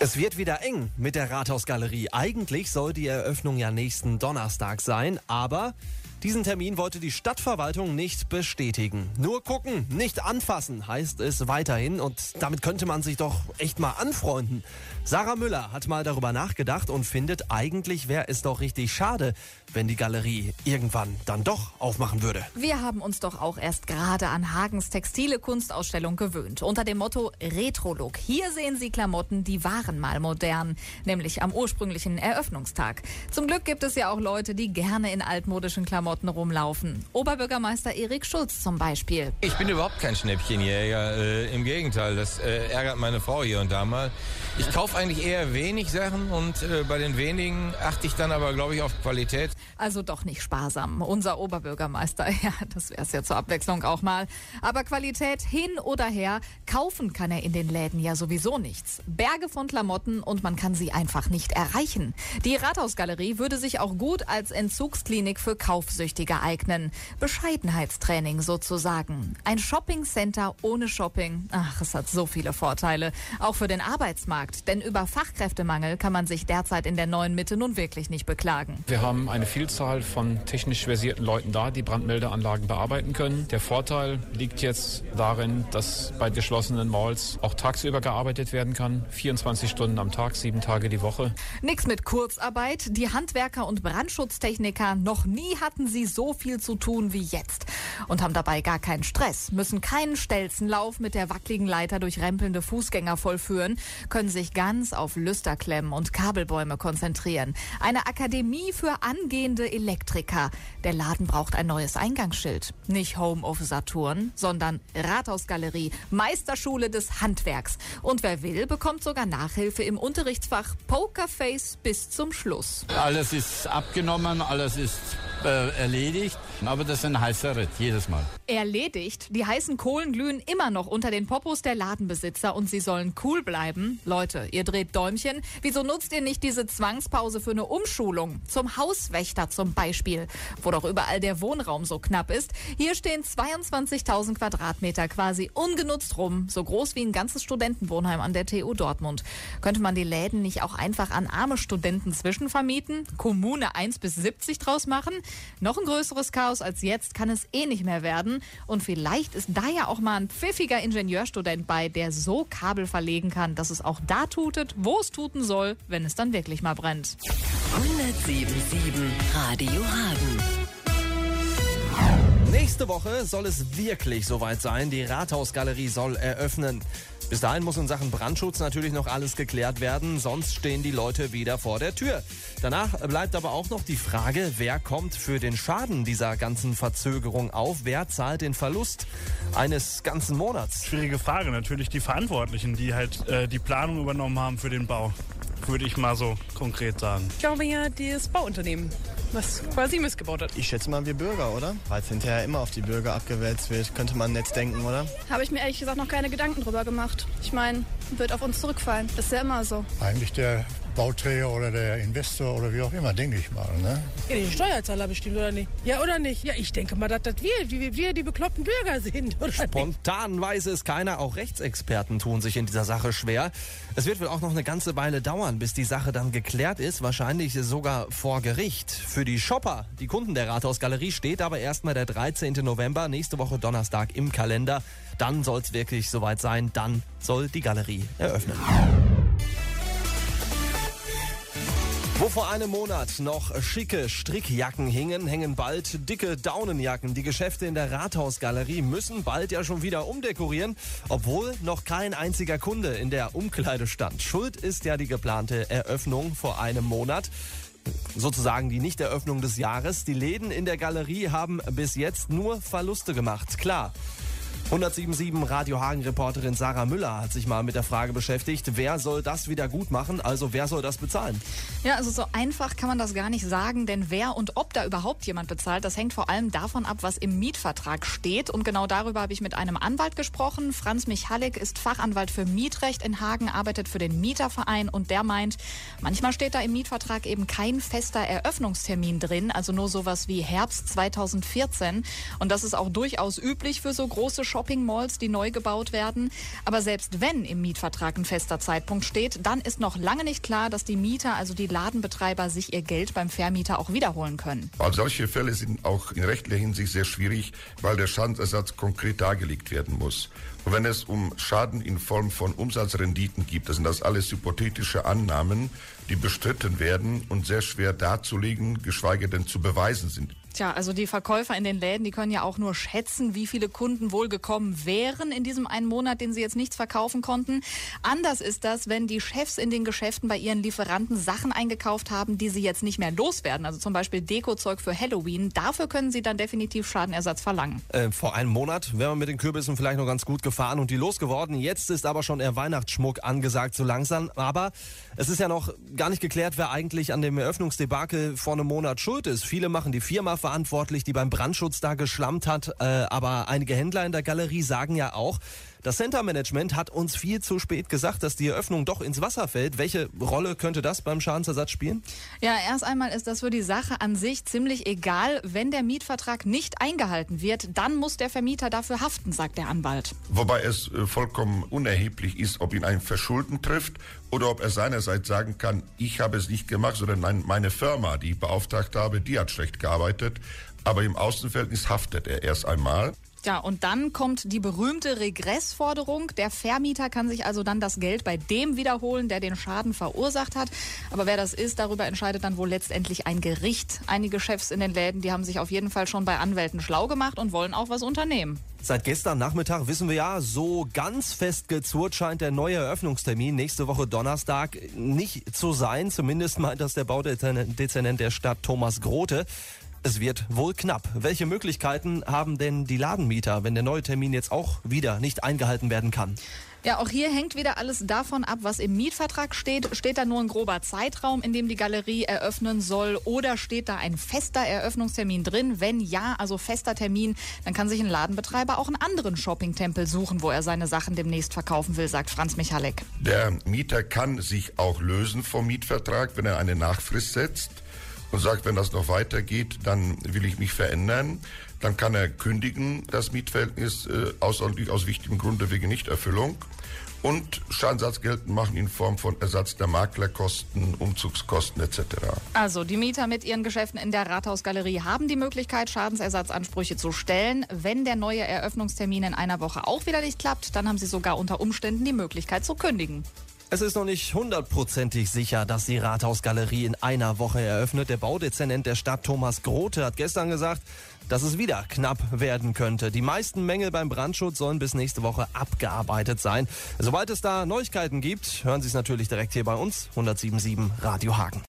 Es wird wieder eng mit der Rathausgalerie. Eigentlich soll die Eröffnung ja nächsten Donnerstag sein, aber diesen Termin wollte die Stadtverwaltung nicht bestätigen. Nur gucken, nicht anfassen, heißt es weiterhin. Und damit könnte man sich doch echt mal anfreunden. Sarah Müller hat mal darüber nachgedacht und findet, eigentlich wäre es doch richtig schade, wenn die Galerie irgendwann dann doch aufmachen würde. Wir haben uns doch auch erst gerade an Hagens textile Kunstausstellung gewöhnt. Unter dem Motto Retro-Look. Hier sehen Sie Klamotten, die waren mal modern. Nämlich am ursprünglichen Eröffnungstag. Zum Glück gibt es ja auch Leute, die gerne in altmodischen Klamotten Klamotten rumlaufen. Oberbürgermeister Erik Schulz zum Beispiel. Ich bin überhaupt kein Schnäppchenjäger. Äh, Im Gegenteil, das äh, ärgert meine Frau hier und da mal. Ich kaufe eigentlich eher wenig Sachen und äh, bei den wenigen achte ich dann aber, glaube ich, auf Qualität. Also doch nicht sparsam. Unser Oberbürgermeister, ja, das wäre es ja zur Abwechslung auch mal. Aber Qualität hin oder her, kaufen kann er in den Läden ja sowieso nichts. Berge von Klamotten und man kann sie einfach nicht erreichen. Die Rathausgalerie würde sich auch gut als Entzugsklinik für Kaufsüchtige Kaufsüchtige eignen. Bescheidenheitstraining sozusagen. Ein Shoppingcenter ohne Shopping. Ach, es hat so viele Vorteile. Auch für den Arbeitsmarkt. Denn über Fachkräftemangel kann man sich derzeit in der neuen Mitte nun wirklich nicht beklagen. Wir haben eine Vielzahl von technisch versierten Leuten da, die Brandmeldeanlagen bearbeiten können. Der Vorteil liegt jetzt darin, dass bei geschlossenen Malls auch tagsüber gearbeitet werden kann. 24 Stunden am Tag, sieben Tage die Woche. Nix mit Kurzarbeit. Die Handwerker und Brandschutztechniker noch nie hatten sie so viel zu tun wie jetzt und haben dabei gar keinen Stress, müssen keinen Stelzenlauf mit der wackeligen Leiter durch rempelnde Fußgänger vollführen, können sich ganz auf Lüsterklemmen und Kabelbäume konzentrieren. Eine Akademie für angehende Elektriker. Der Laden braucht ein neues Eingangsschild. Nicht Home of Saturn, sondern Rathausgalerie, Meisterschule des Handwerks. Und wer will, bekommt sogar Nachhilfe im Unterrichtsfach Pokerface bis zum Schluss. Alles ist abgenommen, alles ist äh, erledigt. Aber das ist ein heißer Ritt, jedes Mal. Erledigt? Die heißen Kohlen glühen immer noch unter den Popos der Ladenbesitzer und sie sollen cool bleiben. Leute, ihr dreht Däumchen. Wieso nutzt ihr nicht diese Zwangspause für eine Umschulung? Zum Hauswächter zum Beispiel, wo doch überall der Wohnraum so knapp ist. Hier stehen 22.000 Quadratmeter quasi ungenutzt rum, so groß wie ein ganzes Studentenwohnheim an der TU Dortmund. Könnte man die Läden nicht auch einfach an arme Studenten zwischenvermieten? Kommune 1 bis 70 draus machen? Noch ein größeres Chaos als jetzt kann es eh nicht mehr werden. Und vielleicht ist da ja auch mal ein pfiffiger Ingenieurstudent bei, der so Kabel verlegen kann, dass es auch da tutet, wo es tuten soll, wenn es dann wirklich mal brennt. 177 Radio Hagen. Nächste Woche soll es wirklich soweit sein. Die Rathausgalerie soll eröffnen. Bis dahin muss in Sachen Brandschutz natürlich noch alles geklärt werden, sonst stehen die Leute wieder vor der Tür. Danach bleibt aber auch noch die Frage, wer kommt für den Schaden dieser ganzen Verzögerung auf? Wer zahlt den Verlust eines ganzen Monats? Schwierige Frage, natürlich die Verantwortlichen, die halt äh, die Planung übernommen haben für den Bau würde ich mal so konkret sagen. Ich glaube ja, das Bauunternehmen, was quasi missgebaut hat. Ich schätze mal wir Bürger, oder? Weil es hinterher immer auf die Bürger abgewälzt wird, könnte man nett denken, oder? Habe ich mir ehrlich gesagt noch keine Gedanken drüber gemacht. Ich meine, wird auf uns zurückfallen. Das ist ja immer so. Eigentlich der Bauträger oder der Investor oder wie auch immer, denke ich mal. Ne? Ja, die Steuerzahler bestimmt, oder nicht? Ja, oder nicht? Ja, ich denke mal, dass das wir, wir, wir die bekloppten Bürger sind, oder Spontan nicht? weiß es keiner. Auch Rechtsexperten tun sich in dieser Sache schwer. Es wird wohl auch noch eine ganze Weile dauern, bis die Sache dann geklärt ist. Wahrscheinlich sogar vor Gericht. Für die Shopper, die Kunden der Rathausgalerie, steht aber erstmal der 13. November, nächste Woche Donnerstag im Kalender. Dann soll es wirklich soweit sein. Dann soll die Galerie eröffnen. Wo vor einem Monat noch schicke Strickjacken hingen, hängen bald dicke Daunenjacken. Die Geschäfte in der Rathausgalerie müssen bald ja schon wieder umdekorieren, obwohl noch kein einziger Kunde in der Umkleide stand. Schuld ist ja die geplante Eröffnung vor einem Monat sozusagen die Nichteröffnung des Jahres. Die Läden in der Galerie haben bis jetzt nur Verluste gemacht. Klar, 177 Radio Hagen Reporterin Sarah Müller hat sich mal mit der Frage beschäftigt, wer soll das wieder gut machen? Also wer soll das bezahlen? Ja, also so einfach kann man das gar nicht sagen, denn wer und ob da überhaupt jemand bezahlt, das hängt vor allem davon ab, was im Mietvertrag steht. Und genau darüber habe ich mit einem Anwalt gesprochen. Franz Michalik ist Fachanwalt für Mietrecht in Hagen, arbeitet für den Mieterverein und der meint, manchmal steht da im Mietvertrag eben kein fester Eröffnungstermin drin, also nur sowas wie Herbst 2014. Und das ist auch durchaus üblich für so große Shows Shopping Malls, die neu gebaut werden. Aber selbst wenn im Mietvertrag ein fester Zeitpunkt steht, dann ist noch lange nicht klar, dass die Mieter, also die Ladenbetreiber, sich ihr Geld beim Vermieter auch wiederholen können. Weil solche Fälle sind auch in rechtlicher Hinsicht sehr schwierig, weil der Schadensersatz konkret dargelegt werden muss. Und wenn es um Schaden in Form von Umsatzrenditen gibt, das sind das alles hypothetische Annahmen, die bestritten werden und sehr schwer darzulegen, geschweige denn zu beweisen sind. Tja, also die Verkäufer in den Läden, die können ja auch nur schätzen, wie viele Kunden wohl gekommen wären in diesem einen Monat, den sie jetzt nichts verkaufen konnten. Anders ist das, wenn die Chefs in den Geschäften bei ihren Lieferanten Sachen eingekauft haben, die sie jetzt nicht mehr loswerden. Also zum Beispiel Dekozeug für Halloween. Dafür können sie dann definitiv Schadenersatz verlangen. Äh, vor einem Monat wären wir mit den Kürbissen vielleicht noch ganz gut gefahren und die losgeworden. Jetzt ist aber schon eher Weihnachtsschmuck angesagt, so langsam. Aber es ist ja noch gar nicht geklärt, wer eigentlich an dem Eröffnungsdebakel vor einem Monat schuld ist. Viele machen die Firma verantwortlich, die beim Brandschutz da geschlammt hat. Äh, aber einige Händler in der Galerie sagen ja auch, das Center Management hat uns viel zu spät gesagt, dass die Eröffnung doch ins Wasser fällt. Welche Rolle könnte das beim Schadensersatz spielen? Ja, erst einmal ist das für die Sache an sich ziemlich egal. Wenn der Mietvertrag nicht eingehalten wird, dann muss der Vermieter dafür haften, sagt der Anwalt. Wobei es äh, vollkommen unerheblich ist, ob ihn ein Verschulden trifft oder ob er seinerseits sagen kann, ich habe es nicht gemacht, sondern nein, meine Firma, die ich beauftragt habe, die hat schlecht gearbeitet. Aber im Außenverhältnis haftet er erst einmal. Ja, und dann kommt die berühmte Regressforderung. Der Vermieter kann sich also dann das Geld bei dem wiederholen, der den Schaden verursacht hat. Aber wer das ist, darüber entscheidet dann wohl letztendlich ein Gericht. Einige Chefs in den Läden, die haben sich auf jeden Fall schon bei Anwälten schlau gemacht und wollen auch was unternehmen. Seit gestern Nachmittag wissen wir ja, so ganz festgezurrt scheint der neue Eröffnungstermin nächste Woche Donnerstag nicht zu sein. Zumindest meint das der Baudezernent der Stadt Thomas Grote. Es wird wohl knapp. Welche Möglichkeiten haben denn die Ladenmieter, wenn der neue Termin jetzt auch wieder nicht eingehalten werden kann? Ja, auch hier hängt wieder alles davon ab, was im Mietvertrag steht. Steht da nur ein grober Zeitraum, in dem die Galerie eröffnen soll oder steht da ein fester Eröffnungstermin drin? Wenn ja, also fester Termin, dann kann sich ein Ladenbetreiber auch einen anderen Shoppingtempel suchen, wo er seine Sachen demnächst verkaufen will, sagt Franz Michalek. Der Mieter kann sich auch lösen vom Mietvertrag, wenn er eine Nachfrist setzt und sagt, wenn das noch weitergeht, dann will ich mich verändern. Dann kann er kündigen, das Mietverhältnis äh, außerordentlich aus wichtigem Grunde wegen Nichterfüllung und Schadensersatz geltend machen in Form von Ersatz der Maklerkosten, Umzugskosten etc. Also die Mieter mit ihren Geschäften in der Rathausgalerie haben die Möglichkeit, Schadensersatzansprüche zu stellen. Wenn der neue Eröffnungstermin in einer Woche auch wieder nicht klappt, dann haben sie sogar unter Umständen die Möglichkeit zu kündigen. Es ist noch nicht hundertprozentig sicher, dass die Rathausgalerie in einer Woche eröffnet. Der Baudezernent der Stadt Thomas Grote hat gestern gesagt, dass es wieder knapp werden könnte. Die meisten Mängel beim Brandschutz sollen bis nächste Woche abgearbeitet sein. Sobald es da Neuigkeiten gibt, hören Sie es natürlich direkt hier bei uns, 107.7 Radio Hagen.